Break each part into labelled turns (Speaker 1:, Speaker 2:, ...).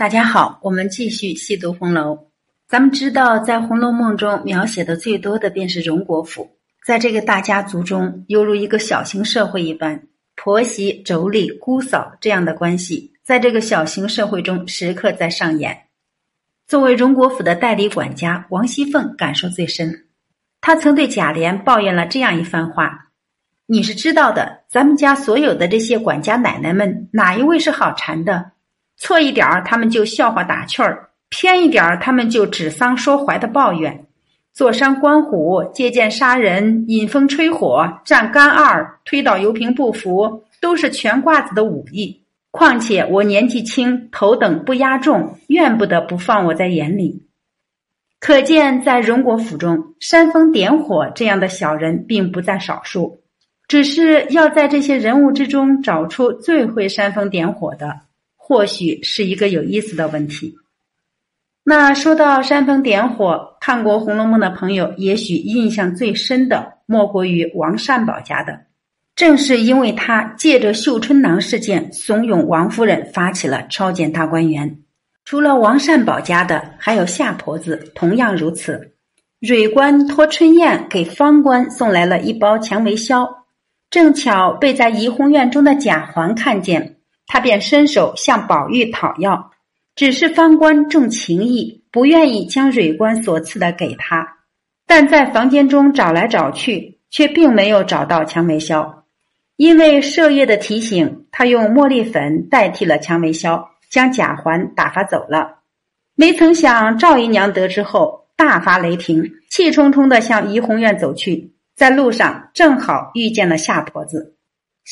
Speaker 1: 大家好，我们继续细读红楼。咱们知道，在《红楼梦》中描写的最多的便是荣国府，在这个大家族中，犹如一个小型社会一般，婆媳、妯娌、姑嫂这样的关系，在这个小型社会中时刻在上演。作为荣国府的代理管家，王熙凤感受最深。她曾对贾琏抱怨了这样一番话：“你是知道的，咱们家所有的这些管家奶奶们，哪一位是好缠的？”错一点儿，他们就笑话打趣儿；偏一点儿，他们就指桑说槐的抱怨。坐山观虎、借剑杀人、引风吹火、站杆二、推倒油瓶不服，都是全褂子的武艺。况且我年纪轻，头等不压重，怨不得不放我在眼里。可见，在荣国府中，煽风点火这样的小人并不在少数。只是要在这些人物之中找出最会煽风点火的。或许是一个有意思的问题。那说到煽风点火，看过《红楼梦》的朋友，也许印象最深的莫过于王善保家的。正是因为他借着绣春囊事件，怂恿王夫人发起了抄检大观园。除了王善保家的，还有夏婆子，同样如此。蕊官托春燕给方官送来了一包蔷薇硝，正巧被在怡红院中的贾环看见。他便伸手向宝玉讨要，只是方官重情义，不愿意将蕊官所赐的给他。但在房间中找来找去，却并没有找到蔷薇硝。因为麝月的提醒，他用茉莉粉代替了蔷薇硝，将贾环打发走了。没曾想赵姨娘得知后大发雷霆，气冲冲的向怡红院走去，在路上正好遇见了夏婆子。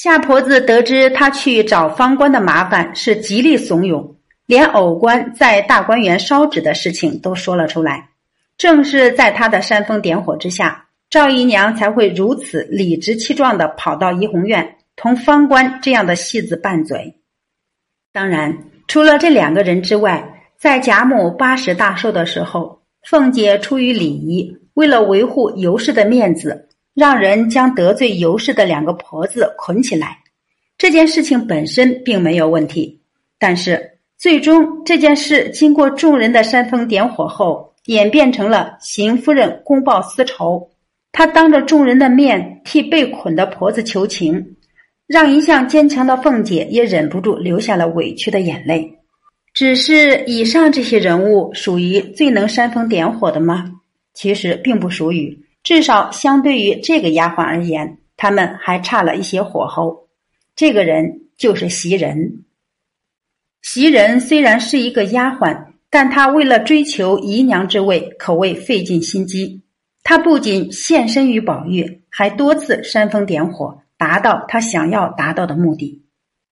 Speaker 1: 夏婆子得知他去找方官的麻烦，是极力怂恿，连偶官在大观园烧纸的事情都说了出来。正是在他的煽风点火之下，赵姨娘才会如此理直气壮的跑到怡红院，同方官这样的戏子拌嘴。当然，除了这两个人之外，在贾母八十大寿的时候，凤姐出于礼仪，为了维护尤氏的面子。让人将得罪尤氏的两个婆子捆起来，这件事情本身并没有问题，但是最终这件事经过众人的煽风点火后，演变成了邢夫人公报私仇。她当着众人的面替被捆的婆子求情，让一向坚强的凤姐也忍不住流下了委屈的眼泪。只是以上这些人物属于最能煽风点火的吗？其实并不属于。至少相对于这个丫鬟而言，他们还差了一些火候。这个人就是袭人。袭人虽然是一个丫鬟，但她为了追求姨娘之位，可谓费尽心机。她不仅献身于宝玉，还多次煽风点火，达到她想要达到的目的。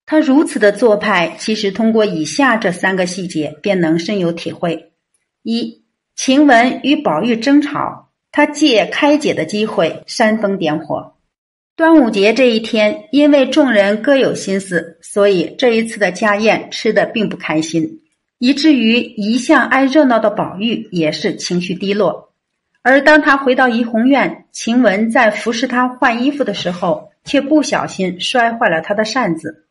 Speaker 1: 她如此的做派，其实通过以下这三个细节便能深有体会：一、晴雯与宝玉争吵。他借开解的机会煽风点火。端午节这一天，因为众人各有心思，所以这一次的家宴吃的并不开心，以至于一向爱热闹的宝玉也是情绪低落。而当他回到怡红院，晴雯在服侍他换衣服的时候，却不小心摔坏了他的扇子。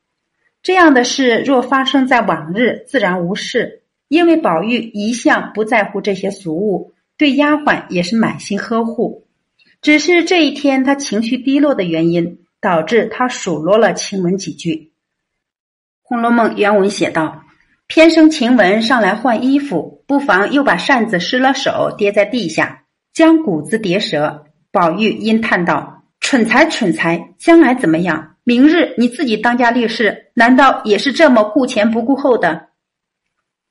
Speaker 1: 这样的事若发生在往日，自然无事，因为宝玉一向不在乎这些俗物。对丫鬟也是满心呵护，只是这一天他情绪低落的原因，导致他数落了晴雯几句。《红楼梦》原文写道：“偏生晴雯上来换衣服，不妨又把扇子失了手，跌在地下，将骨子跌折。”宝玉因叹道：“蠢才，蠢才！将来怎么样？明日你自己当家立事，难道也是这么顾前不顾后的？”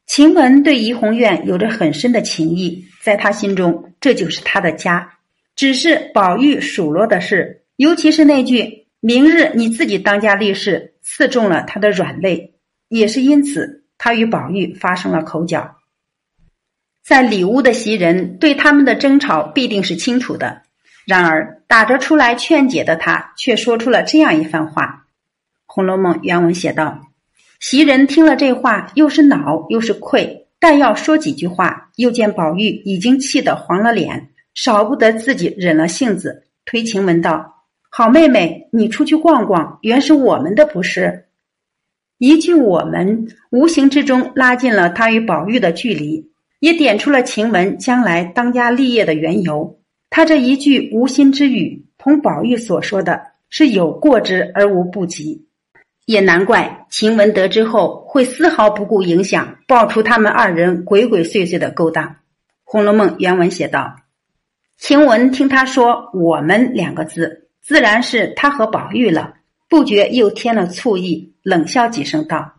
Speaker 1: 晴雯对怡红院有着很深的情谊，在他心中，这就是他的家。只是宝玉数落的是，尤其是那句“明日你自己当家立事”，刺中了他的软肋，也是因此，他与宝玉发生了口角。在里屋的袭人对他们的争吵必定是清楚的，然而打着出来劝解的他，却说出了这样一番话。《红楼梦》原文写道。袭人听了这话，又是恼又是愧，但要说几句话，又见宝玉已经气得黄了脸，少不得自己忍了性子，推晴雯道：“好妹妹，你出去逛逛，原是我们的不是。”一句“我们”无形之中拉近了他与宝玉的距离，也点出了晴雯将来当家立业的缘由。他这一句无心之语，同宝玉所说的是有过之而无不及。也难怪晴雯得知后会丝毫不顾影响，爆出他们二人鬼鬼祟祟的勾当。《红楼梦》原文写道：“晴雯听他说‘我们’两个字，自然是他和宝玉了，不觉又添了醋意，冷笑几声道：‘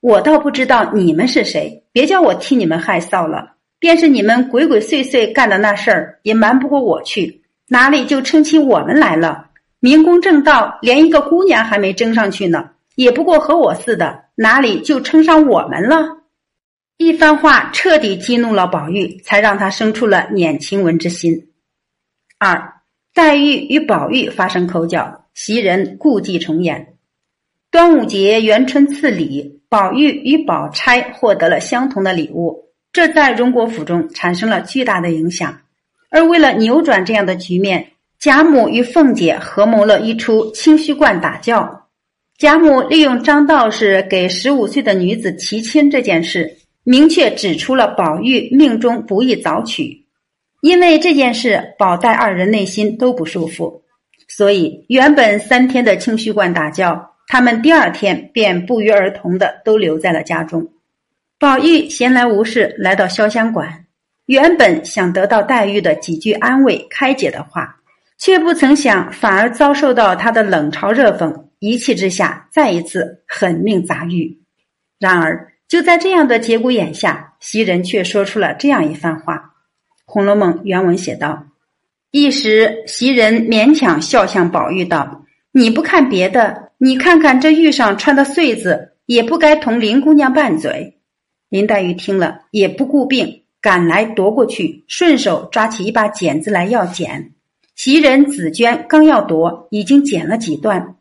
Speaker 1: 我倒不知道你们是谁，别叫我替你们害臊了。便是你们鬼鬼祟祟干的那事儿，也瞒不过我去，哪里就称起我们来了？’”明公正道，连一个姑娘还没争上去呢，也不过和我似的，哪里就称上我们了？一番话彻底激怒了宝玉，才让他生出了撵晴雯之心。二，黛玉与宝玉发生口角，袭人故伎重演。端午节元春赐礼，宝玉与宝钗获得了相同的礼物，这在荣国府中产生了巨大的影响。而为了扭转这样的局面。贾母与凤姐合谋了一出清虚观打教。贾母利用张道士给十五岁的女子提亲这件事，明确指出了宝玉命中不宜早娶。因为这件事，宝黛二人内心都不舒服，所以原本三天的清虚观打教，他们第二天便不约而同的都留在了家中。宝玉闲来无事来到潇湘馆，原本想得到黛玉的几句安慰、开解的话。却不曾想，反而遭受到他的冷嘲热讽，一气之下，再一次狠命砸玉。然而，就在这样的节骨眼下，袭人却说出了这样一番话。《红楼梦》原文写道：“一时，袭人勉强笑向宝玉道：‘你不看别的，你看看这玉上穿的穗子，也不该同林姑娘拌嘴。’林黛玉听了，也不顾病，赶来夺过去，顺手抓起一把剪子来要剪。”袭人、紫娟刚要夺，已经剪了几段。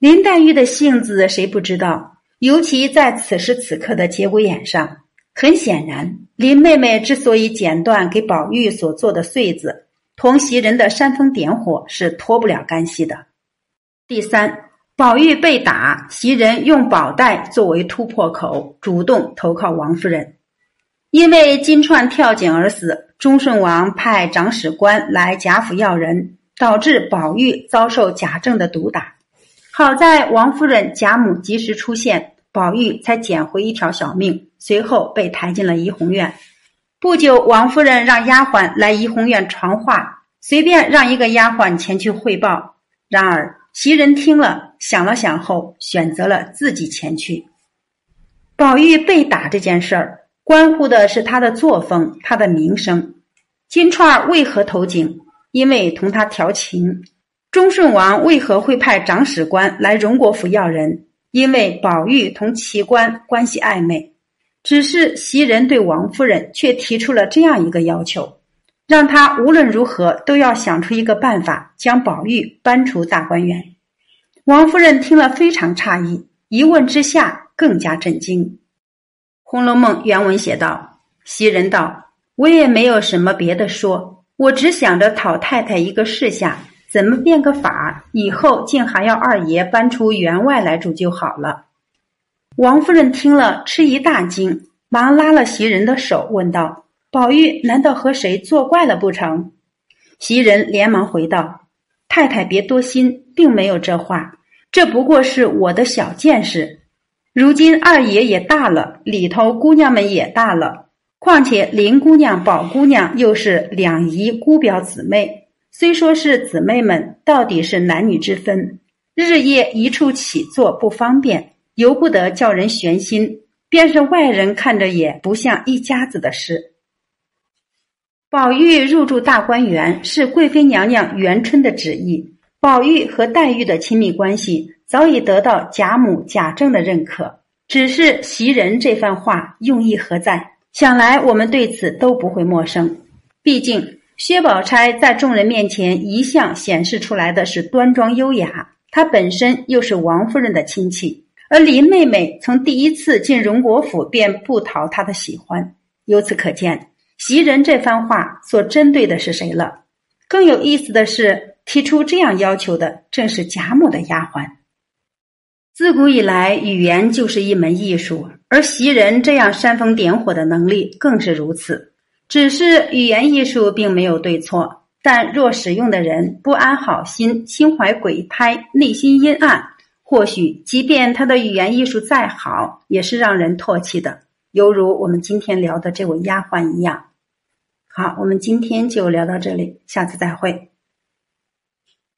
Speaker 1: 林黛玉的性子谁不知道？尤其在此时此刻的节骨眼上，很显然，林妹妹之所以剪断给宝玉所做的穗子，同袭人的煽风点火是脱不了干系的。第三，宝玉被打，袭人用宝黛作为突破口，主动投靠王夫人。因为金钏跳井而死，忠顺王派长史官来贾府要人，导致宝玉遭受贾政的毒打。好在王夫人、贾母及时出现，宝玉才捡回一条小命。随后被抬进了怡红院。不久，王夫人让丫鬟来怡红院传话，随便让一个丫鬟前去汇报。然而袭人听了，想了想后，选择了自己前去。宝玉被打这件事儿。关乎的是他的作风，他的名声。金钏儿为何投井？因为同他调情。忠顺王为何会派长史官来荣国府要人？因为宝玉同奇官关系暧昧。只是袭人对王夫人却提出了这样一个要求，让他无论如何都要想出一个办法，将宝玉搬出大观园。王夫人听了非常诧异，一问之下更加震惊。《红楼梦》原文写道：“袭人道，我也没有什么别的说，我只想着讨太太一个示下，怎么变个法，以后竟还要二爷搬出园外来住就好了。”王夫人听了，吃一大惊，忙拉了袭人的手，问道：“宝玉难道和谁作怪了不成？”袭人连忙回道：“太太别多心，并没有这话，这不过是我的小见识。”如今二爷也大了，里头姑娘们也大了，况且林姑娘、宝姑娘又是两姨姑表姊妹，虽说是姊妹们，到底是男女之分，日夜一处起坐不方便，由不得叫人悬心，便是外人看着也不像一家子的事。宝玉入住大观园是贵妃娘娘元春的旨意，宝玉和黛玉的亲密关系。早已得到贾母、贾政的认可，只是袭人这番话用意何在？想来我们对此都不会陌生。毕竟薛宝钗在众人面前一向显示出来的是端庄优雅，她本身又是王夫人的亲戚，而林妹妹从第一次进荣国府便不讨她的喜欢。由此可见，袭人这番话所针对的是谁了？更有意思的是，提出这样要求的正是贾母的丫鬟。自古以来，语言就是一门艺术，而袭人这样煽风点火的能力更是如此。只是语言艺术并没有对错，但若使用的人不安好心，心怀鬼胎，内心阴暗，或许即便他的语言艺术再好，也是让人唾弃的。犹如我们今天聊的这位丫鬟一样。好，我们今天就聊到这里，下次再会。